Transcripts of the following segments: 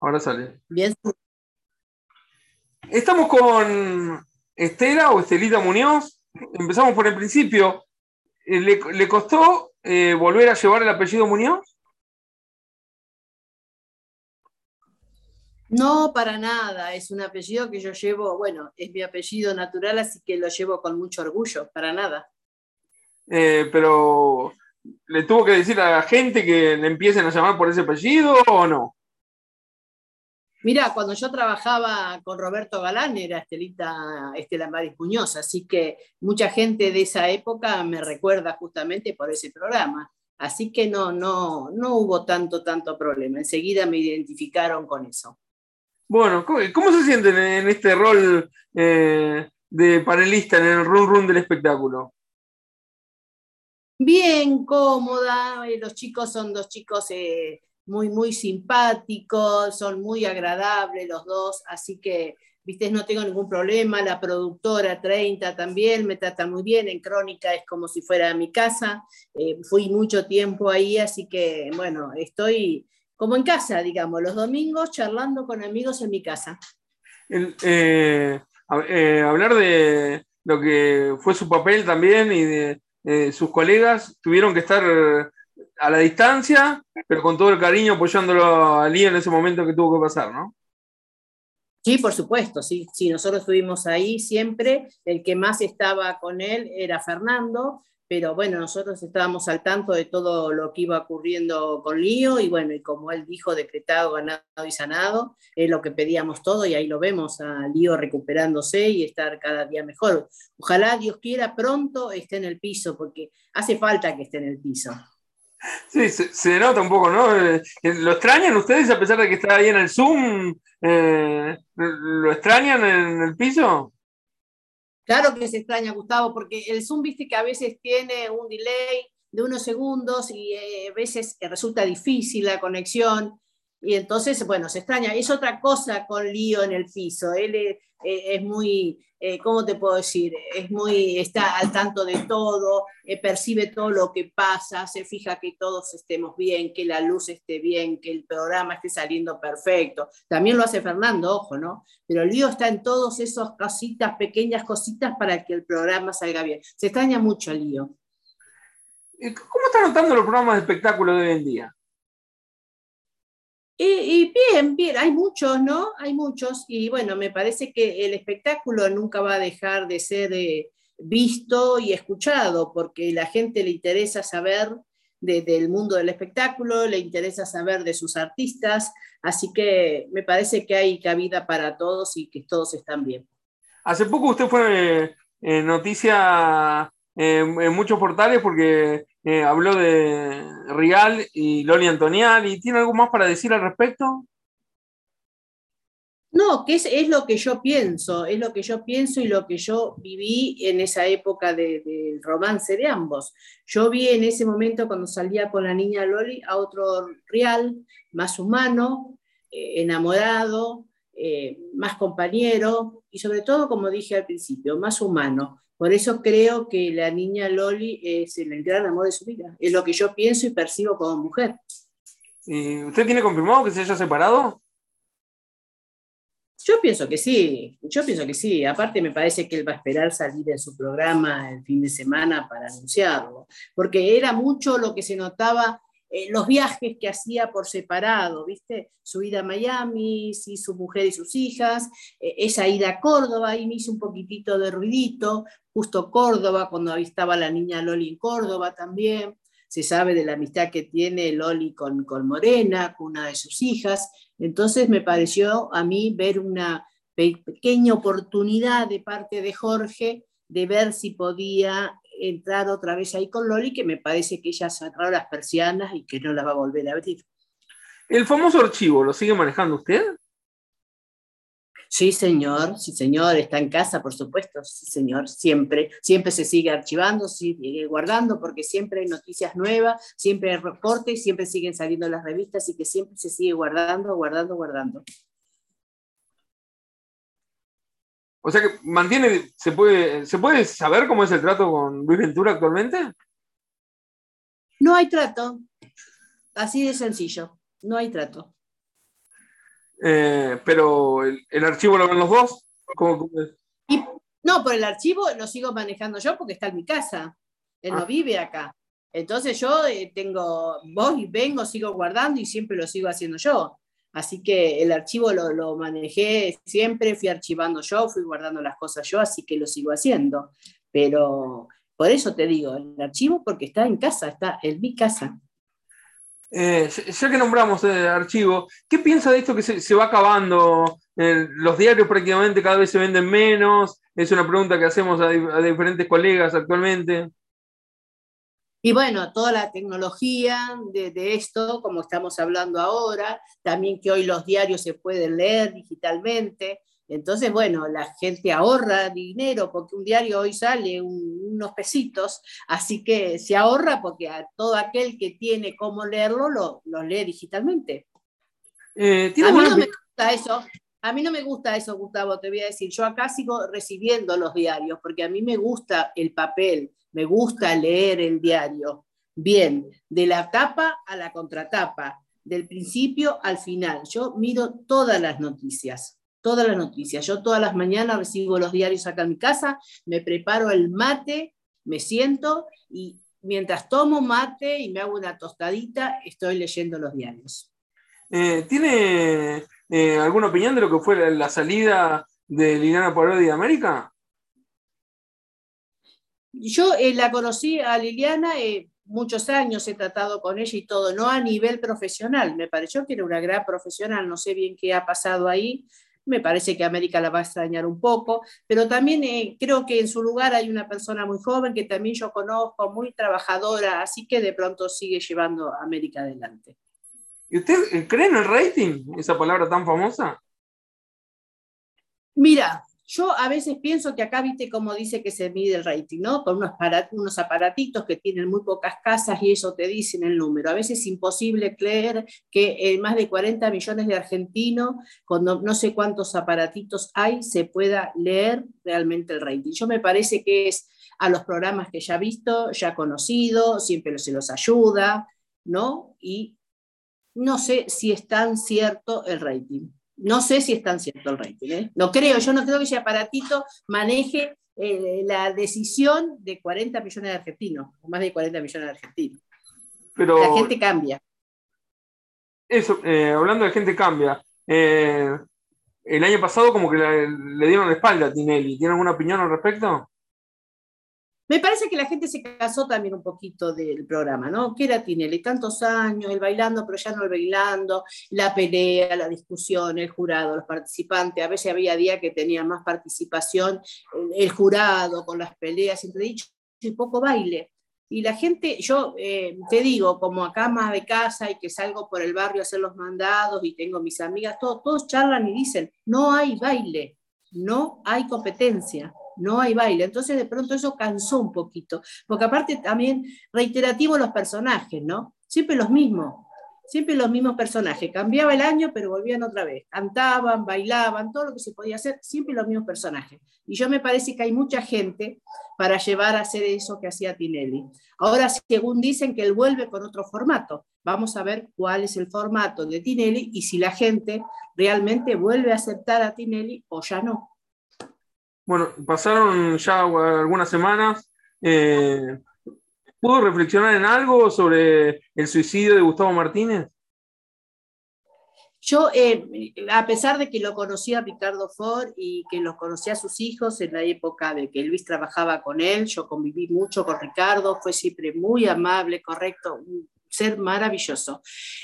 Ahora sale. Bien. Estamos con Estela o Estelita Muñoz. Empezamos por el principio. Eh, ¿Le, le costó eh, volver a llevar el apellido Muñoz? No, para nada. Es un apellido que yo llevo, bueno, es mi apellido natural, así que lo llevo con mucho orgullo, para nada. Eh, pero, ¿le tuvo que decir a la gente que le empiecen a llamar por ese apellido o no? Mira, cuando yo trabajaba con Roberto Galán era Estelita Estela Maris Muñoz, así que mucha gente de esa época me recuerda justamente por ese programa. Así que no, no, no hubo tanto, tanto problema. Enseguida me identificaron con eso. Bueno, ¿cómo, se sienten en este rol eh, de panelista en el run run del espectáculo? Bien, cómoda. eh, Los chicos son dos chicos eh, muy, muy simpáticos, son muy agradables los dos, así que, viste, no tengo ningún problema. La productora 30 también me trata muy bien. En Crónica es como si fuera mi casa. Eh, fui mucho tiempo ahí, así que, bueno, estoy como en casa, digamos, los domingos charlando con amigos en mi casa. Eh, eh, hablar de lo que fue su papel también y de sus colegas tuvieron que estar a la distancia, pero con todo el cariño apoyándolo a Lío en ese momento que tuvo que pasar, ¿no? Sí, por supuesto, sí, sí, nosotros estuvimos ahí siempre. El que más estaba con él era Fernando, pero bueno, nosotros estábamos al tanto de todo lo que iba ocurriendo con Lío y bueno, y como él dijo, decretado, ganado y sanado, es lo que pedíamos todo y ahí lo vemos a Lío recuperándose y estar cada día mejor. Ojalá Dios quiera pronto esté en el piso, porque hace falta que esté en el piso. Sí, se, se nota un poco, ¿no? Eh, ¿Lo extrañan ustedes a pesar de que está ahí en el Zoom? Eh, ¿Lo extrañan en el piso? Claro que se extraña, Gustavo, porque el Zoom, viste que a veces tiene un delay de unos segundos y eh, a veces eh, resulta difícil la conexión. Y entonces, bueno, se extraña. Es otra cosa con Lío en el piso. Él es, eh, muy, eh, ¿cómo te puedo decir? Es muy, está al tanto de todo, eh, percibe todo lo que pasa, se fija que todos estemos bien, que la luz esté bien, que el programa esté saliendo perfecto. También lo hace Fernando, ojo, ¿no? Pero Lío está en todas esas cositas, pequeñas cositas para que el programa salga bien. Se extraña mucho Lío. ¿Cómo están notando los programas de espectáculo de hoy en día? Y, bien, bien, hay muchos, ¿no? Hay muchos. Y bueno, me parece que el espectáculo nunca va a dejar de ser eh, visto y escuchado, porque la gente le interesa saber de- del mundo del espectáculo, le interesa saber de sus artistas, así que me parece que hay cabida para todos y que todos están bien. Hace poco usted fue eh, noticia en muchos portales porque eh, habló de Rial y Loli Antonial. ¿Y tiene algo más para decir al respecto? No, que es, es lo que yo pienso, es lo que yo pienso y lo que yo viví en esa época de- del romance de ambos. Yo vi en ese momento cuando salía con la niña Loli a otro real, más humano, eh, enamorado, eh, más compañero y sobre todo, como dije al principio, más humano. Por eso creo que la niña Loli es el gran amor de su vida. Es lo que yo pienso y percibo como mujer. ¿Y ¿Usted tiene confirmado que se haya separado? Yo pienso que sí, yo pienso que sí. Aparte me parece que él va a esperar salir en su programa el fin de semana para anunciarlo, porque era mucho lo que se notaba, eh, los viajes que hacía por separado, ¿viste? Su ida a Miami, sí, su mujer y sus hijas, eh, esa ida a Córdoba, ahí me hizo un poquitito de ruidito, justo Córdoba, cuando avistaba la niña Loli en Córdoba también. Se sabe de la amistad que tiene Loli con, con Morena, con una de sus hijas. Entonces me pareció a mí ver una pe- pequeña oportunidad de parte de Jorge de ver si podía entrar otra vez ahí con Loli, que me parece que ella cerró las persianas y que no las va a volver a abrir. ¿El famoso archivo lo sigue manejando usted? Sí, señor, sí, señor, está en casa, por supuesto, sí, señor, siempre, siempre se sigue archivando, sigue guardando, porque siempre hay noticias nuevas, siempre hay reportes, siempre siguen saliendo las revistas y que siempre se sigue guardando, guardando, guardando. O sea que mantiene, ¿se puede, ¿se puede saber cómo es el trato con Luis Ventura actualmente? No hay trato, así de sencillo, no hay trato. Eh, pero el, archivo lo ven los dos. no, por el archivo lo sigo manejando yo porque está en mi casa. Él no ah. vive acá. Entonces yo eh, tengo, voy y vengo, sigo guardando y siempre lo sigo haciendo yo. Así que el archivo lo, manejé siempre, fui archivando yo, fui guardando las cosas yo, así que lo sigo haciendo. Pero por eso te digo, el archivo porque está en casa, está en mi casa. Eh, ya que nombramos el archivo, ¿qué piensa de esto que se, va acabando? Eh, los diarios prácticamente cada vez se venden menos. Es una pregunta que hacemos a, diferentes colegas actualmente. Y bueno, toda la tecnología de, de, esto, como estamos hablando ahora, también que hoy los diarios se pueden leer digitalmente, entonces, bueno, la gente ahorra dinero porque un diario hoy sale unos pesitos, así que se ahorra porque a todo aquel que tiene cómo leerlo lo, lee digitalmente. Eh, a mí no me gusta eso. A mí no me gusta eso, Gustavo, te voy a decir. Yo acá sigo recibiendo los diarios porque a mí me gusta el papel, me gusta leer el diario. Bien, de la tapa a la contratapa, del principio al final. Yo miro todas las noticias todas las noticias. Yo todas las mañanas recibo los diarios acá en mi casa, me preparo el mate, me siento y mientras tomo mate y me hago una tostadita, estoy leyendo los diarios. Eh, ¿Tiene eh, alguna opinión de lo que fue la, salida de Liliana Parodi de América? Yo eh, la conocí a Liliana muchos años, he tratado con ella y todo, no a nivel profesional, me pareció que era una gran profesional, no sé bien qué ha pasado ahí, me parece que América la va a extrañar un poco, pero también eh, creo que en su lugar hay una persona muy joven que también yo conozco, muy trabajadora, así que de pronto sigue llevando a América adelante. ¿Y usted eh, cree en el rating, esa palabra tan famosa? Mira, yo a veces pienso que acá, viste cómo dice que se mide el rating, ¿no? Con unos, unos aparatitos que tienen muy pocas casas y eso te dicen el número. A veces es imposible creer que en más de 40 millones de argentinos, con no, sé cuántos aparatitos hay, se pueda leer realmente el rating. Yo me parece que es a los programas que ya visto, ya conocido, siempre se los ayuda, ¿no? Y no sé si es tan cierto el rating. No sé si es tan cierto el rating. ¿eh? No creo, yo no creo que ese aparatito maneje eh, la decisión de 40 millones de argentinos, o más de 40 millones de argentinos. Pero, la gente cambia. Eso, eh, hablando de gente cambia. el año pasado como que le, le dieron la espalda a Tinelli. ¿Tiene alguna opinión al respecto? Me parece que la gente se casó también un poquito del programa, ¿no? ¿Qué era Tinelli? Tantos años, el bailando, pero ya no el bailando, la pelea, la discusión, el jurado, los participantes. A veces había días que tenía más participación el jurado con las peleas, entre dicho, y poco baile. Y la gente, yo eh, te digo, como acá más de casa y que salgo por el barrio a hacer los mandados y tengo mis amigas, todos charlan y dicen, no hay baile, no hay competencia no hay baile. Entonces de pronto eso cansó un poquito, porque aparte también reiterativo los personajes, ¿no? Siempre los mismos, siempre los mismos personajes. Cambiaba el año, pero volvían otra vez. Cantaban, bailaban, todo lo que se podía hacer, siempre los mismos personajes. Y yo me parece que hay mucha gente para llevar a hacer eso que hacía Tinelli. Ahora, según dicen que él vuelve con otro formato, vamos a ver cuál es el formato de Tinelli y si la gente realmente vuelve a aceptar a Tinelli o ya no. Bueno, pasaron ya algunas semanas. Eh, ¿Pudo reflexionar en algo sobre el suicidio de Gustavo Martínez? Yo, eh, a pesar de que lo conocía a Ricardo Ford y que los conocía a sus hijos en la época de que Luis trabajaba con él, yo conviví mucho con Ricardo, fue siempre muy amable, correcto, ser maravilloso.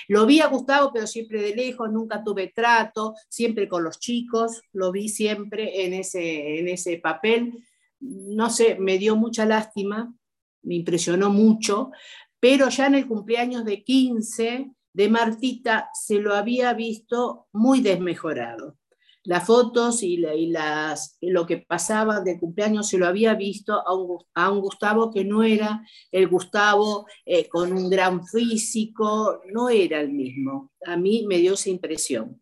Lo vi a Gustavo, pero siempre de lejos, nunca tuve trato, siempre con los chicos, lo vi siempre en ese, en ese papel. No sé, me dio mucha lástima, me impresionó mucho, pero ya en el cumpleaños de 15 de Martita se lo había visto muy desmejorado las fotos y, las, lo que pasaba de cumpleaños se lo había visto a un, Gustavo que no era el Gustavo eh, con un gran físico, no era el mismo. A mí me dio esa impresión.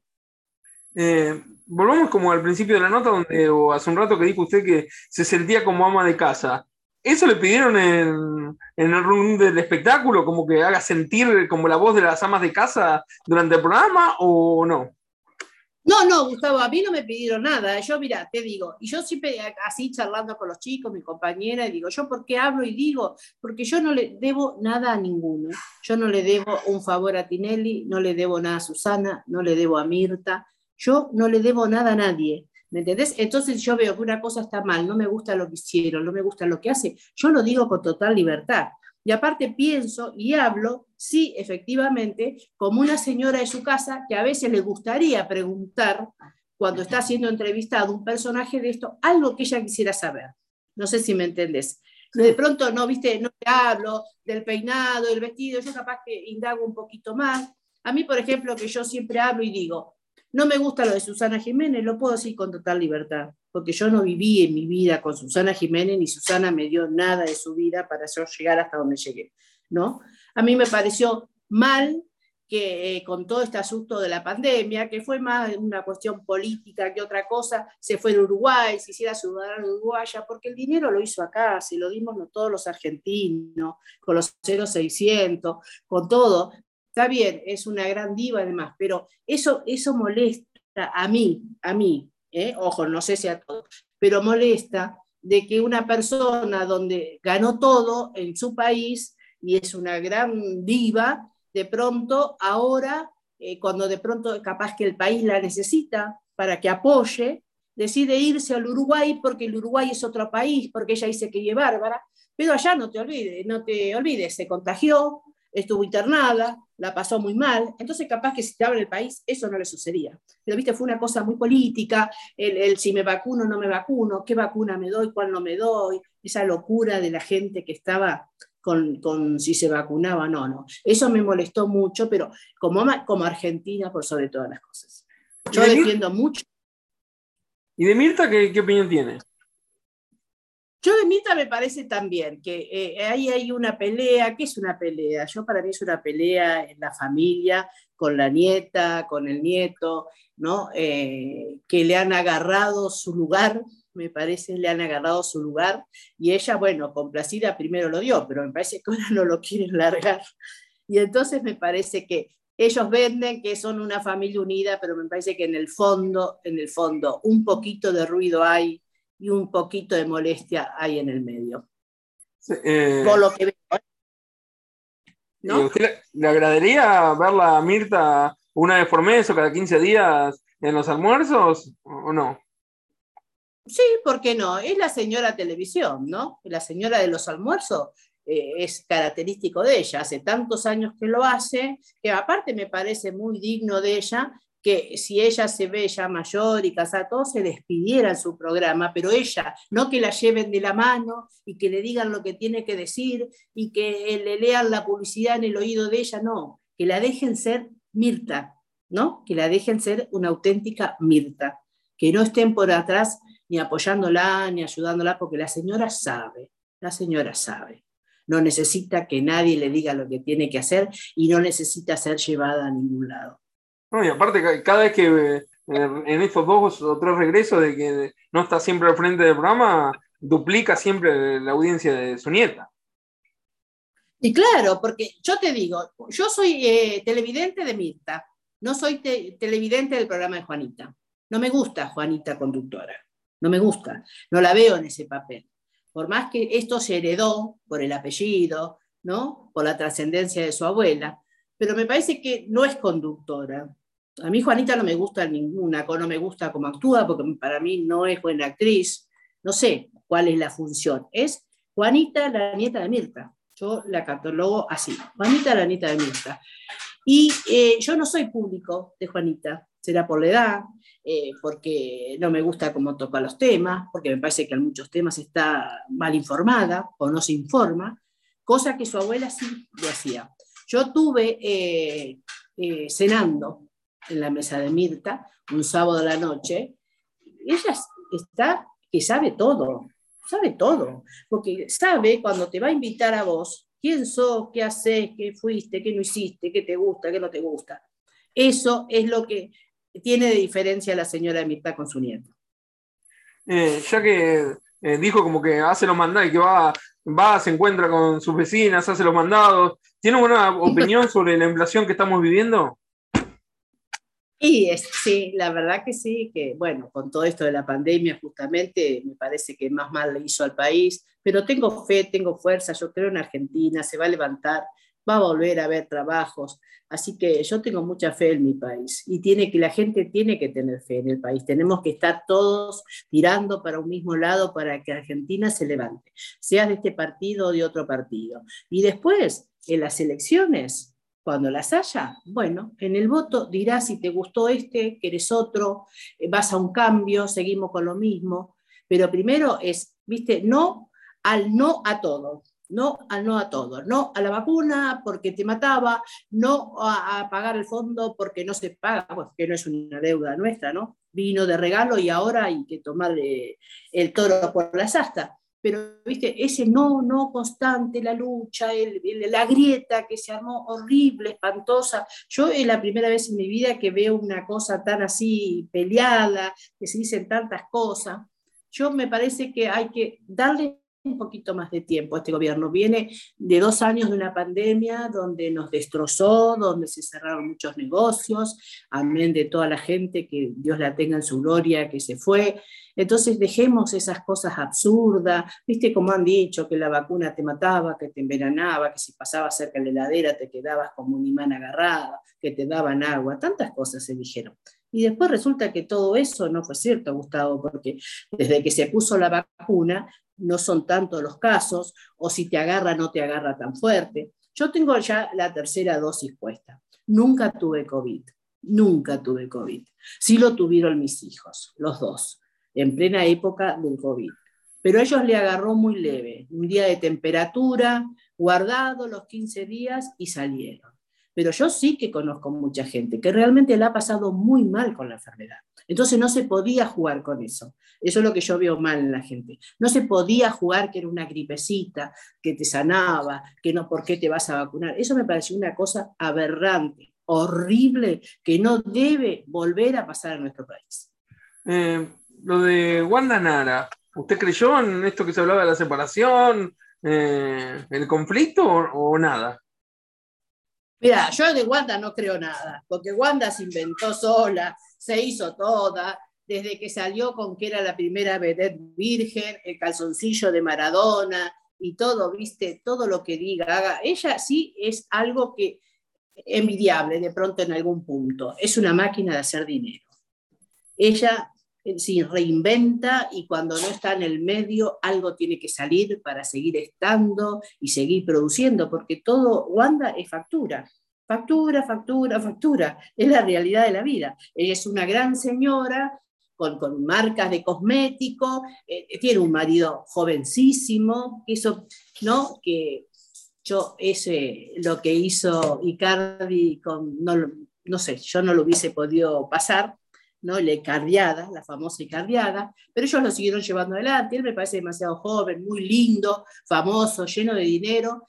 Eh, volvamos como al principio de la nota, donde o hace un rato que dijo usted que se sentía como ama de casa. ¿Eso le pidieron en, en el room del espectáculo, como que haga sentir como la voz de las amas de casa durante el programa o no? No, no, Gustavo, a mí no me pidieron nada. Yo, mira, te digo, y yo siempre así charlando con los chicos, mi compañera, y digo, ¿yo por qué hablo y digo? Porque yo no le debo nada a ninguno. Yo no le debo un favor a Tinelli, no le debo nada a Susana, no le debo a Mirta, yo no le debo nada a nadie. ¿Me entendés? Entonces yo veo que una cosa está mal, no me gusta lo que hicieron, no me gusta lo que hace. Yo lo digo con total libertad. Y aparte pienso y hablo, sí, efectivamente, como una señora de su casa que a veces le gustaría preguntar, cuando está siendo entrevistado un personaje de esto, algo que ella quisiera saber. No sé si me entendés. De pronto no, viste, no te hablo del peinado, del vestido, yo capaz que indago un poquito más. A mí, por ejemplo, que yo siempre hablo y digo, no me gusta lo de Susana Jiménez, lo puedo decir con total libertad, porque yo no viví en mi vida con Susana Jiménez, ni Susana me dio nada de su vida para yo llegar hasta donde llegué, ¿no? A mí me pareció mal que eh, con todo este asunto de la pandemia, que fue más una cuestión política que otra cosa, se fue a Uruguay, se hiciera ciudadana uruguaya, porque el dinero lo hizo acá, se lo dimos todos los argentinos, con los 0600, con todo, Está bien, es una gran diva además, pero eso, eso molesta a mí, a mí, ¿eh? ojo, no sé si a todos, pero molesta de que una persona donde ganó todo en su país y es una gran diva, de pronto ahora, eh, cuando de pronto capaz que el país la necesita para que apoye, decide irse al Uruguay porque el Uruguay es otro país, porque ella dice que es bárbara, pero allá no te olvides, no te olvides, se contagió, estuvo internada, la pasó muy mal, entonces capaz que si te abre el país eso no le sucedía. Pero viste, fue una cosa muy política, el, si me vacuno o no me vacuno, qué vacuna me doy, cuál no me doy, esa locura de la gente que estaba con, si se vacunaba, no, no. Eso me molestó mucho, pero como, como Argentina por sobre todas las cosas. Yo defiendo mucho. ¿Y de Mirta qué, qué opinión tiene? Yo de Mita me parece también que eh, ahí hay una pelea, ¿qué es una pelea? Yo para mí es una pelea en la familia, con la nieta, con el nieto, ¿no? Eh, que le han agarrado su lugar, me parece, le han agarrado su lugar, y ella, bueno, complacida primero lo dio, pero me parece que ahora no lo quieren largar. Y entonces me parece que ellos venden que son una familia unida, pero me parece que en el fondo, en el fondo, un poquito de ruido hay y un poquito de molestia hay en el medio. Eh, Por lo que veo. ¿eh? ¿No? ¿Usted le, agradaría verla a Mirta una vez por mes o cada 15 días en los almuerzos o no? Sí, ¿por qué no? Es la señora televisión, ¿no? La señora de los almuerzos eh, es característico de ella. Hace tantos años que lo hace, que aparte me parece muy digno de ella que si ella se ve ya mayor y casada, todos se despidiera en su programa, pero ella, no que la lleven de la mano y que le digan lo que tiene que decir y que le lean la publicidad en el oído de ella, no, que la dejen ser Mirta, ¿no? Que la dejen ser una auténtica Mirta, que no estén por atrás ni apoyándola ni ayudándola, porque la señora sabe, la señora sabe. No necesita que nadie le diga lo que tiene que hacer y no necesita ser llevada a ningún lado. No, y aparte, cada vez que eh, en estos dos o tres regresos de que no está siempre al frente del programa, duplica siempre la audiencia de su nieta. Y claro, porque yo te digo, yo soy eh, televidente de Mirta, no soy televidente del programa de Juanita. No me gusta Juanita conductora, no me gusta, no la veo en ese papel. Por más que esto se heredó por el apellido, ¿no? por la trascendencia de su abuela, pero me parece que no es conductora. A mí Juanita no me gusta ninguna, no me gusta cómo actúa, porque para mí no es buena actriz. No sé cuál es la función. Es Juanita, la nieta de Mirta. Yo la catalogo así. Juanita, la nieta de Mirta. Y eh, yo no soy público de Juanita, será por la edad, eh, porque no me gusta cómo toca los temas, porque me parece que en muchos temas está mal informada o no se informa, cosa que su abuela sí lo hacía. Yo tuve eh, cenando en la mesa de Mirta, un sábado a la noche, ella está que sabe todo, sabe todo, porque sabe cuando te va a invitar a vos, quién sos, qué haces, qué fuiste, qué no hiciste, qué te gusta, qué no te gusta. Eso es lo que tiene de diferencia la señora Mirta con su nieto. Eh, ya que eh, dijo como que hace los mandados y que va, va, se encuentra con sus vecinas, hace los mandados, ¿tiene una opinión sobre la inflación que estamos viviendo? Y sí, la verdad que sí, que bueno, con todo esto de la pandemia justamente me parece que más mal le hizo al país, pero tengo fe, tengo fuerza, yo creo en Argentina, se va a levantar, va a volver a haber trabajos, así que yo tengo mucha fe en mi país y tiene que la gente tiene que tener fe en el país, tenemos que estar todos tirando para un mismo lado para que Argentina se levante, sea de este partido o de otro partido. Y después, en las elecciones, cuando las haya, bueno, en el voto dirás si te gustó este, quieres otro, eh, vas a un cambio, seguimos con lo mismo. Pero primero es, viste, no al no a todo, no al no a todo, no a la vacuna porque te mataba, no a, pagar el fondo porque no se paga, porque no es una deuda nuestra, ¿no? Vino de regalo y ahora hay que tomar eh, el toro por las astas pero viste, ese no, no constante, la lucha, la grieta que se armó horrible, espantosa. Yo es la primera vez en mi vida que veo una cosa tan así peleada, que se dicen tantas cosas. Yo me parece que hay que darle un poquito más de tiempo. Este gobierno viene de dos años de una pandemia donde nos destrozó, donde se cerraron muchos negocios, amén de toda la gente, que Dios la tenga en su gloria, que se fue. Entonces dejemos esas cosas absurdas, viste como han dicho, que la vacuna te mataba, que te envenenaba, que si pasabas cerca de la heladera te quedabas como un imán agarrada, que te daban agua, tantas cosas se dijeron. Y después resulta que todo eso no fue cierto, Gustavo, porque desde que se puso la vacuna no son tantos los casos, o si te agarra no te agarra tan fuerte. Yo tengo ya la tercera dosis puesta. Nunca tuve COVID, nunca tuve COVID. Sí lo tuvieron mis hijos, los dos, en plena época del COVID. Pero a ellos le agarró muy leve, un día de temperatura, guardado los 15 días y salieron. Pero yo sí que conozco mucha gente que realmente la ha pasado muy mal con la enfermedad. Entonces no se podía jugar con eso. Eso es lo que yo veo mal en la gente. No se podía jugar que era una gripecita, que te sanaba, que no, ¿por qué te vas a vacunar? Eso me pareció una cosa aberrante, horrible, que no debe volver a pasar en nuestro país. Eh, lo de Wanda Nara, ¿usted creyó en esto que se hablaba de la separación, eh, el conflicto o nada? Mira, yo de Wanda no creo nada, porque Wanda se inventó sola, se hizo toda, desde que salió con que era la primera vedette virgen, el calzoncillo de Maradona y todo, viste, todo lo que diga, haga. Ella sí es algo que envidiable de pronto en algún punto. Es una máquina de hacer dinero. Ella eh, se reinventa y cuando no está en el medio algo tiene que salir para seguir estando y seguir produciendo, porque todo Wanda es factura. Factura, factura, factura. Es la realidad de la vida. Ella es una gran señora con, con marcas de cosmético, eh, tiene un marido jovencísimo, eso, ¿no? Que yo, ese, lo que hizo Icardi con, no, no sé, yo no lo hubiese podido pasar, ¿no? La Icardiada, la famosa Icardiada, pero ellos lo siguieron llevando adelante. Él me parece demasiado joven, muy lindo, famoso, lleno de dinero,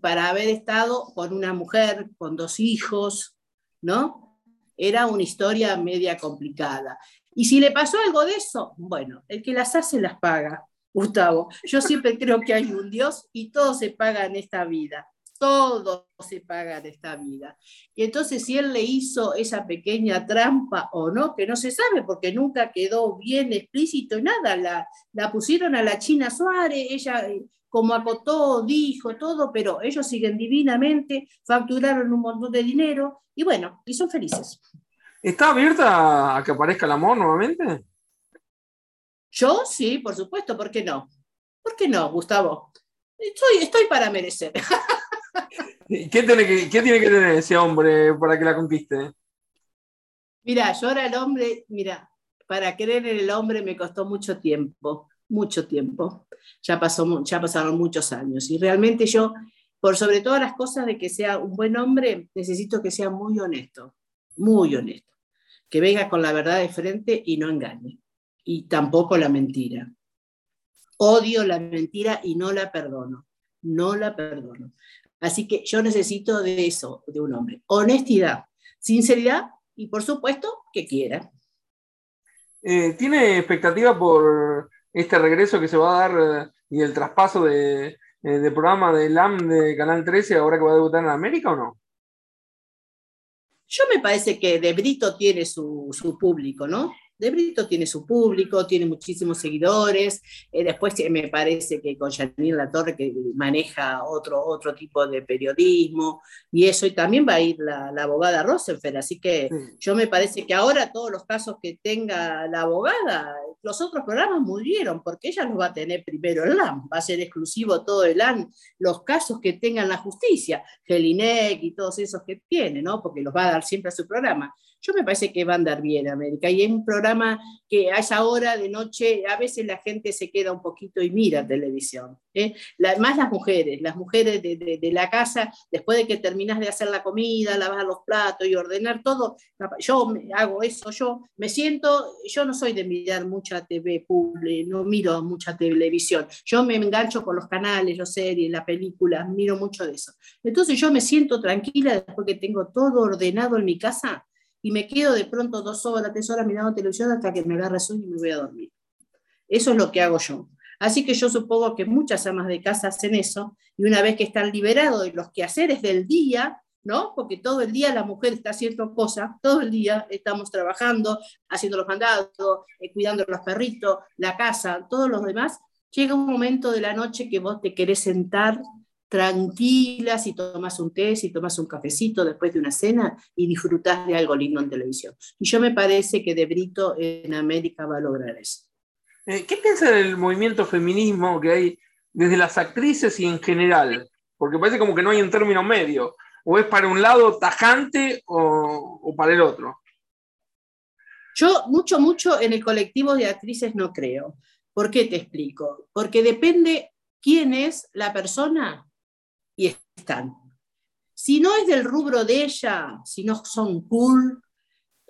para haber estado con una mujer, con dos hijos, ¿no? Era una historia media complicada. Y si le pasó algo de eso, bueno, el que las hace las paga, Gustavo. Yo siempre creo que hay un Dios y todo se paga en esta vida todo se paga en esta vida. Y entonces si él le hizo esa pequeña trampa o no, que no se sabe porque nunca quedó bien explícito nada, la, la pusieron a la China Suárez, ella eh, como acotó, dijo todo, pero ellos siguen divinamente, facturaron un montón de dinero y bueno, y son felices. ¿Está abierta a que aparezca el amor nuevamente? Yo sí, por supuesto, ¿por qué no? ¿Por qué no, Gustavo? Estoy, estoy para merecer. ¿Qué tiene, que, tiene que tener ese hombre para que la conquiste? Mira, yo ahora el hombre, mira, para creer en el hombre me costó mucho tiempo, mucho tiempo. Ya, pasó, ya pasaron muchos años. Y realmente yo, por sobre todas las cosas de que sea un buen hombre, necesito que sea muy honesto, muy honesto. Que venga con la verdad de frente y no engañe. Y tampoco la mentira. Odio la mentira y no la perdono. No la perdono. Así que yo necesito de eso, de un hombre. Honestidad, sinceridad y por supuesto que quiera. Eh, ¿Tiene expectativa por este regreso que se va a dar eh, y el traspaso de, eh, programa de LAM de Canal 13 ahora que va a debutar en América o no? Yo me parece que De Brito tiene su, su público, ¿no? De Brito tiene su público, tiene muchísimos seguidores. Eh, después me parece que con Janine Latorre, que maneja otro, otro tipo de periodismo, y eso, y también va a ir la, abogada Rosenfeld. Así que yo me parece que ahora todos los casos que tenga la abogada, los otros programas murieron, porque ella los va a tener primero el LAN, va a ser exclusivo todo el LAN, los casos que tengan la justicia, Gelinec y todos esos que tiene, ¿no? Porque los va a dar siempre a su programa. Yo me parece que va a andar bien América. Y es un programa que a esa hora de noche a veces la gente se queda un poquito y mira televisión. ¿eh? más las mujeres, las mujeres de, la casa, después de que terminas de hacer la comida, lavar los platos y ordenar todo, yo hago eso, yo me siento, yo no soy de mirar mucha TV pública, no miro mucha televisión. Yo me engancho con los canales, las series, las películas, miro mucho de eso. Entonces yo me siento tranquila después que tengo todo ordenado en mi casa y me quedo de pronto dos horas, tres horas mirando televisión hasta que me agarra sueño y me voy a dormir. Eso es lo que hago yo. Así que yo supongo que muchas amas de casa hacen eso y una vez que están liberados de los quehaceres del día, ¿no? Porque todo el día la mujer está haciendo cosas, todo el día estamos trabajando, haciendo los mandados, eh, cuidando a los perritos, la casa, todos los demás. Llega un momento de la noche que vos te querés sentar tranquila si tomas un té, si tomas un cafecito después de una cena y disfrutas de algo lindo en televisión. Y yo me parece que De Brito en América va a lograr eso. Eh, ¿Qué piensa del movimiento feminismo que hay desde las actrices y en general? Porque parece como que no hay un término medio. O es para un lado tajante o, o para el otro. Yo mucho, mucho en el colectivo de actrices no creo. ¿Por qué te explico? Porque depende quién es la persona y están. Si no es del rubro de ella, si no son cool,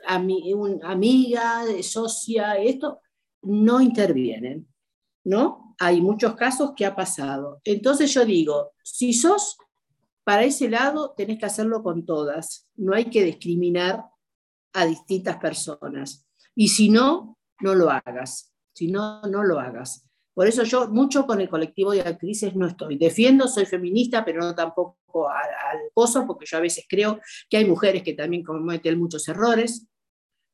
amiga, socia, esto, no intervienen, ¿no? Hay muchos casos que ha pasado. Entonces yo digo, si sos para ese lado, tenés que hacerlo con todas. No hay que discriminar a distintas personas. Y si no, no lo hagas. Si no, no lo hagas. Por eso yo mucho con el colectivo de actrices no estoy. Defiendo, soy feminista, pero no tampoco al, al porque yo a veces creo que hay mujeres que también cometen muchos errores.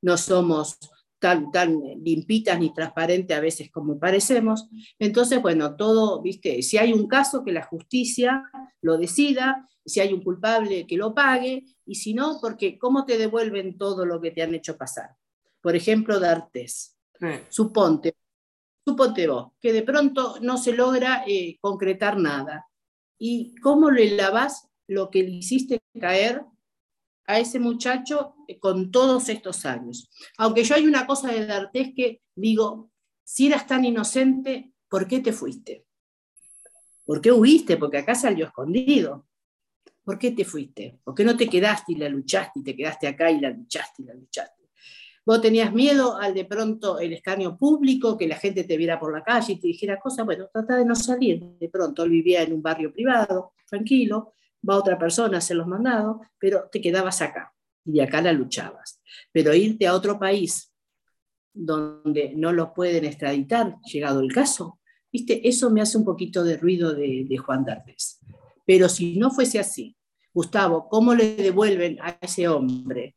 No somos tan, tan limpitas ni transparentes a veces como parecemos. Entonces, bueno, todo, viste, si hay un caso que la justicia lo decida, si hay un culpable que lo pague, y si no, porque ¿cómo te devuelven todo lo que te han hecho pasar? Por ejemplo, D'Artes. Suponte, suponte vos, que de pronto no se logra eh, concretar nada. ¿Y cómo le lavas lo que le hiciste caer a ese muchacho eh, con todos estos años? Aunque yo hay una cosa de D'Artés que digo, si eras tan inocente, ¿por qué te fuiste? ¿Por qué huiste? Porque acá salió escondido. ¿Por qué te fuiste? ¿Por qué no te quedaste y la luchaste y te quedaste acá y la luchaste y la luchaste? Vos tenías miedo al de pronto el escaneo público, que la gente te viera por la calle y te dijera cosas, bueno, trata de no salir. De pronto él vivía en un barrio privado, tranquilo, va otra persona a hacer los mandados, pero te quedabas acá y de acá la luchabas. Pero irte a otro país donde no lo pueden extraditar, llegado el caso, ¿viste? Eso me hace un poquito de ruido de, de Juan D'Artes. Pero si no fuese así, Gustavo, ¿cómo le devuelven a ese hombre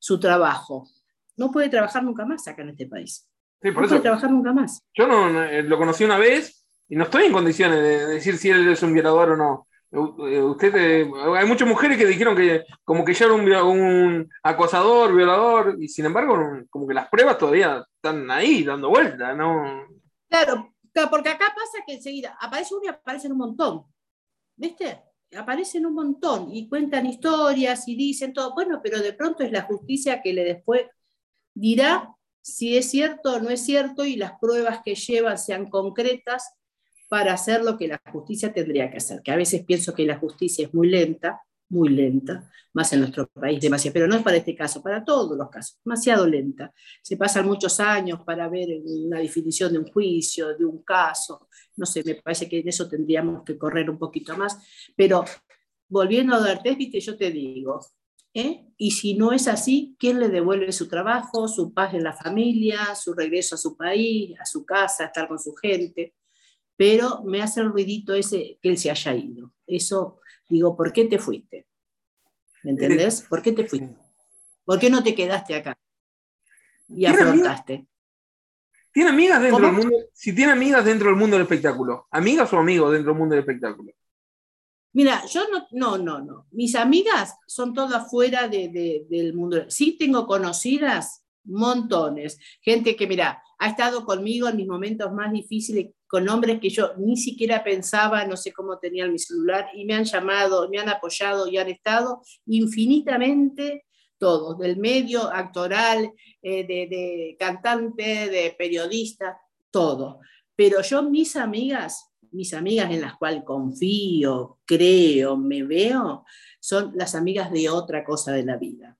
su trabajo, no puede trabajar nunca más acá en este país. no puede trabajar nunca más. Yo no, eh, lo conocí una vez y no estoy en condiciones de decir si él es un violador o no. Eh, usted, eh, hay muchas mujeres que dijeron que como que ya era un, acosador, violador, y sin embargo, como que las pruebas todavía están ahí dando vuelta, ¿no? Claro, porque acá pasa que enseguida aparece uno y aparecen un montón. ¿Viste? Aparecen un montón y cuentan historias y dicen todo. Bueno, pero de pronto es la justicia que le después dirá si es cierto o no es cierto y las pruebas que llevan sean concretas para hacer lo que la justicia tendría que hacer, que a veces pienso que la justicia es muy lenta, muy lenta, más en nuestro país, demasiado, pero no es para este caso, para todos los casos, demasiado lenta. Se pasan muchos años para ver una definición de un juicio, de un caso, no sé, me parece que en eso tendríamos que correr un poquito más, pero volviendo a darte, viste, yo te digo, ¿eh? Y si no es así, ¿quién le devuelve su trabajo, su paz en la familia, su regreso a su país, a su casa, a estar con su gente? Pero me hace el ruidito ese que él se haya ido. Eso, digo, ¿por qué te fuiste? ¿Me entendés? ¿Por qué te fuiste? ¿Por qué no te quedaste acá? Y afrontaste. ¿Tiene amigas dentro del mundo? Si tiene amigas dentro del mundo del espectáculo, ¿amigas o amigos dentro del mundo del espectáculo? Mira, yo no, no, no, no. Mis amigas son todas fuera del mundo. Sí tengo conocidas montones. Gente que, mira, ha estado conmigo en mis momentos más difíciles, con hombres que yo ni siquiera pensaba, no sé cómo tenían mi celular, y me han llamado, me han apoyado y han estado infinitamente todos, del medio actoral, eh, de, cantante, de periodista, todo. Pero yo, mis amigas, mis amigas en las cuales confío, creo, me veo, son las amigas de otra cosa de la vida.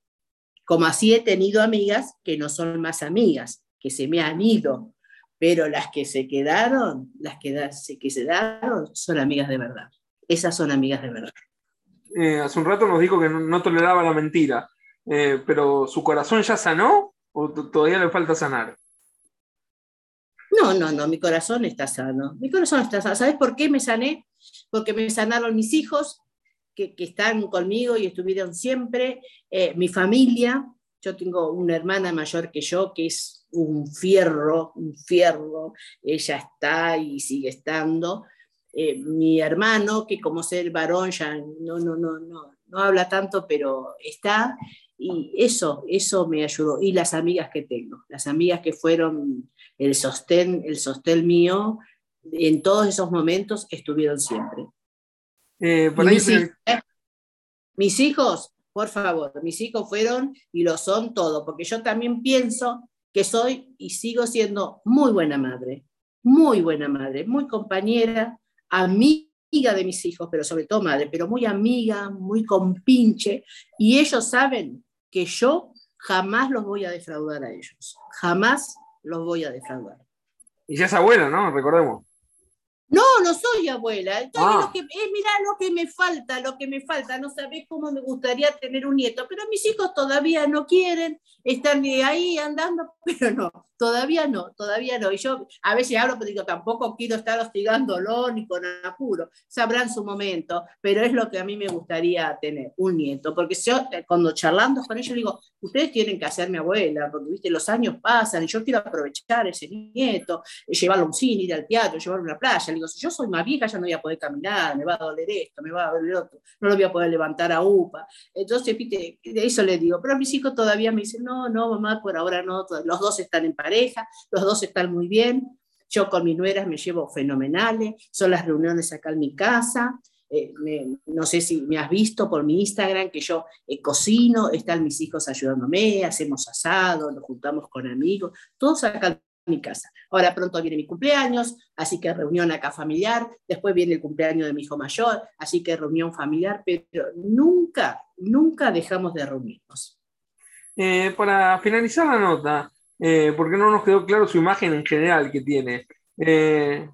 Como así he tenido amigas que no son más amigas, que se me han ido, pero las que se quedaron, las que, que se quedaron, son amigas de verdad. Esas son amigas de verdad. Eh, hace un rato nos dijo que no toleraba la mentira. Eh, pero ¿su corazón ya sanó o todavía le falta sanar? No, no, no, mi corazón está sano. Mi corazón está sano. ¿Sabes por qué me sané? Porque me sanaron mis hijos, que, están conmigo y estuvieron siempre, eh, mi familia. Yo tengo una hermana mayor que yo, que es un fierro, un fierro. Ella está y sigue estando. Eh, mi hermano, que como ser varón ya no, no, no, no, no habla tanto, pero está y eso, eso me ayudó. Y las amigas que tengo, las amigas que fueron el sostén, el sostén mío, en todos esos momentos estuvieron siempre. Eh, mis, hijos, por favor, mis hijos fueron y lo son todo, porque yo también pienso que soy y sigo siendo muy buena madre, muy buena madre, muy compañera, amiga de mis hijos, pero sobre todo madre, pero muy amiga, muy compinche, y ellos saben que yo jamás los voy a defraudar a ellos. Jamás los voy a defraudar. Y ya es abuela, ¿no? Recordemos. No, no soy abuela. Entonces, ah. lo que, eh, mirá lo que me falta, lo que me falta. No sabés cómo me gustaría tener un nieto, pero mis hijos todavía no quieren, están ahí andando, pero no, todavía no, todavía no. Y yo a veces hablo, pero digo, tampoco quiero estar hostigándolo ni con apuro. Sabrán su momento, pero es lo que a mí me gustaría tener, un nieto. Porque yo, eh, cuando charlando con ellos, digo, ustedes tienen que hacerme abuela, porque viste, los años pasan y yo quiero aprovechar ese nieto, eh, llevarlo a un cine, ir al teatro, llevarlo a una playa si yo soy más vieja ya no voy a poder caminar, me va a doler esto, me va a doler otro, no lo voy a poder levantar a UPA. Entonces, de eso le digo, pero mis hijos todavía me dicen, no, no, mamá, por ahora no, los dos están en pareja, los dos están muy bien, yo con mis nueras me llevo fenomenales, son las reuniones acá en mi casa, eh, no sé si me has visto por mi Instagram que yo eh, cocino, están mis hijos ayudándome, hacemos asado, nos juntamos con amigos, todos acá mi casa. Ahora pronto viene mi cumpleaños, así que reunión acá familiar, después viene el cumpleaños de mi hijo mayor, así que reunión familiar, pero nunca, nunca dejamos de reunirnos. Eh, para finalizar la nota, eh, porque no nos quedó claro su imagen en general que tiene. Eh,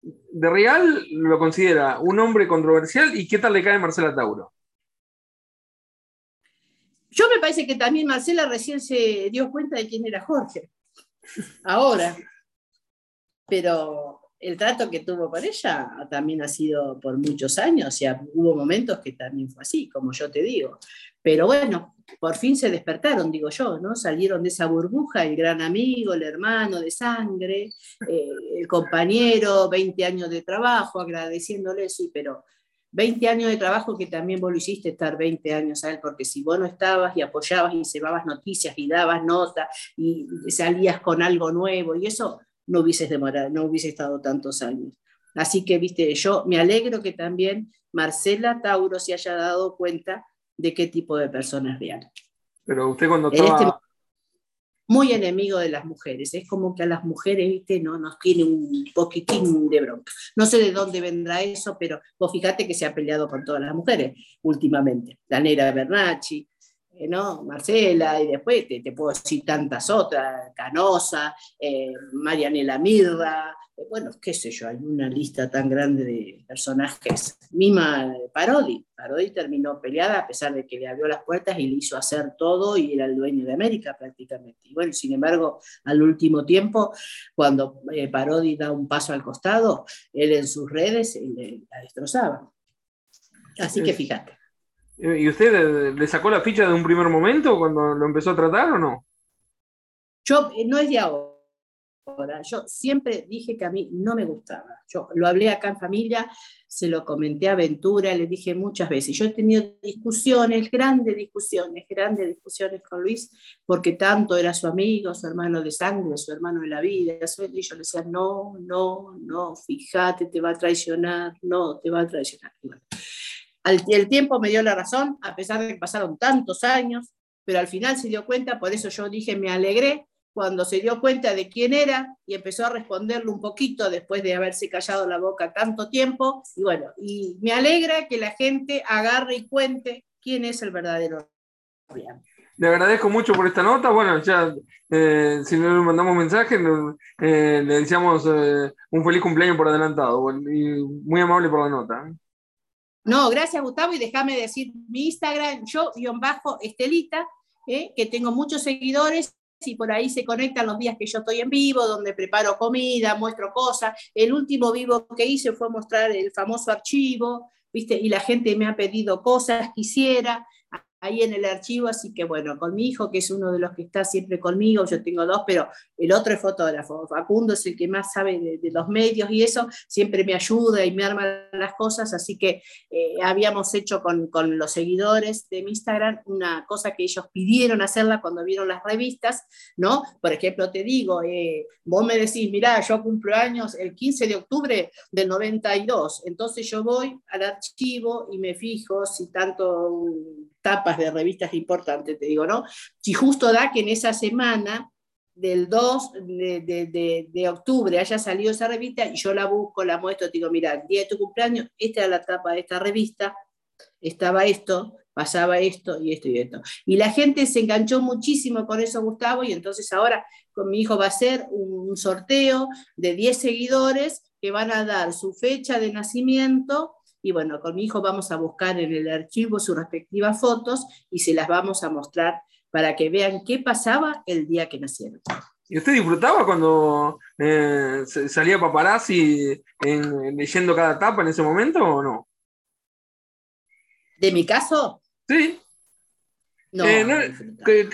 de Real lo considera un hombre controversial y qué tal le cae Marcela Tauro. Yo me parece que también Marcela recién se dio cuenta de quién era Jorge ahora. Pero el trato que tuvo con ella también ha sido por muchos años, y hubo momentos que también fue así, como yo te digo. Pero bueno, por fin se despertaron, digo yo, ¿no? Salieron de esa burbuja, el gran amigo, el hermano de sangre, eh, el compañero, 20 años de trabajo, agradeciéndole, sí, pero 20 años de trabajo que también vos lo hiciste estar 20 años a él, porque si vos no estabas y apoyabas y llevabas noticias y dabas nota y salías con algo nuevo y eso, no hubieses demorado, no hubiese estado tantos años. Así que, viste, yo me alegro que también Marcela Tauro se haya dado cuenta de qué tipo de persona es real. Pero usted cuando este estaba muy enemigo de las mujeres. Es como que a las mujeres, viste, no nos tiene un poquitín de bronca. No sé de dónde vendrá eso, pero vos fíjate que se ha peleado con todas las mujeres últimamente. La Nera Bernacci, eh, ¿no? Marcela, y después te, puedo decir tantas otras, Canosa, eh, Marianela Mirra, eh, bueno, qué sé yo, hay una lista tan grande de personajes. Mima Parodi, Parodi terminó peleada a pesar de que le abrió las puertas y le hizo hacer todo y era el dueño de América prácticamente. Y bueno, sin embargo, al último tiempo, cuando Parodi da un paso al costado, él en sus redes la destrozaba. Así que fíjate. ¿Y usted le sacó la ficha de un primer momento cuando lo empezó a tratar o no? Yo, eh, no es de ahora. Yo siempre dije que a mí no me gustaba. Yo lo hablé acá en familia, se lo comenté a Ventura, le dije muchas veces. Yo he tenido discusiones, grandes discusiones, grandes discusiones con Luis, porque tanto era su amigo, su hermano de sangre, su hermano de la vida. Y yo le decía, no, no, no, fíjate, te va a traicionar, no, te va a traicionar. El tiempo me dio la razón, a pesar de que pasaron tantos años, pero al final se dio cuenta, por eso yo dije, me alegré cuando se dio cuenta de quién era y empezó a responderle un poquito después de haberse callado la boca tanto tiempo. Y bueno, y me alegra que la gente agarre y cuente quién es el verdadero Le agradezco mucho por esta nota. Bueno, ya eh, si no le mandamos mensaje, eh, le deseamos eh, un feliz cumpleaños por adelantado. Y muy amable por la nota. No, gracias Gustavo y déjame decir mi Instagram, yo-estelita, que tengo muchos seguidores y por ahí se conectan los días que yo estoy en vivo, donde preparo comida, muestro cosas. El último vivo que hice fue mostrar el famoso archivo, ¿viste? Y la gente me ha pedido cosas, quisiera ahí en el archivo, así que bueno, con mi hijo, que es uno de los que está siempre conmigo, yo tengo dos, pero el otro es fotógrafo, Facundo es el que más sabe de, los medios y eso, siempre me ayuda y me arma las cosas, así que eh, habíamos hecho con, con, los seguidores de mi Instagram una cosa que ellos pidieron hacerla cuando vieron las revistas, ¿no? Por ejemplo, te digo, eh, vos me decís, mirá, yo cumplo años el 15 de octubre del 92, entonces yo voy al archivo y me fijo si tanto tapas de revistas importantes, te digo, ¿no? Si justo da que en esa semana del 2 de, octubre haya salido esa revista y yo la busco, la muestro, te digo, mira, el día de tu cumpleaños, esta era la tapa de esta revista, estaba esto, pasaba esto y esto y esto. Y la gente se enganchó muchísimo con eso, Gustavo, y entonces ahora con mi hijo va a ser un sorteo de 10 seguidores que van a dar su fecha de nacimiento y bueno, con mi hijo vamos a buscar en el archivo sus respectivas fotos y se las vamos a mostrar para que vean qué pasaba el día que nacieron. ¿Y usted disfrutaba cuando eh, salía paparazzi en, leyendo cada etapa en ese momento o no? ¿De mi caso? Sí. No, eh,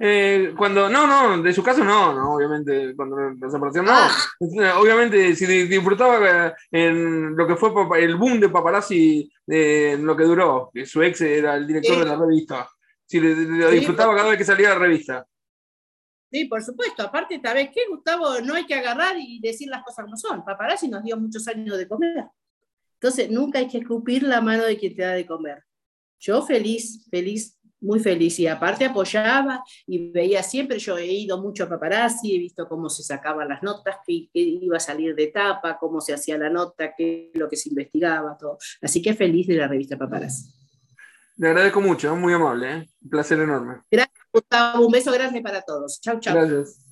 eh, cuando, no, no, de su caso no, no, obviamente, cuando la separación no. Ah. Obviamente, si disfrutaba eh, en lo que fue el boom de paparazzi en lo que duró, que su ex era el director de la revista. Si lo disfrutaba cada vez que salía la revista. Sí, por supuesto. Aparte, ¿sabes qué, Gustavo? No hay que agarrar y decir las cosas como son. Paparazzi nos dio muchos años de comer. Entonces, nunca hay que escupir la mano de quien te da de comer. Yo feliz, feliz muy feliz y aparte apoyaba y veía siempre, yo he ido mucho a paparazzi, he visto cómo se sacaban las notas, qué, iba a salir de etapa, cómo se hacía la nota, qué lo que se investigaba, todo. Así que feliz de la revista Paparazzi. Le agradezco mucho, muy amable, ¿eh? un placer enorme. Gracias, Gustavo, un beso grande para todos. Chau, chau. Gracias.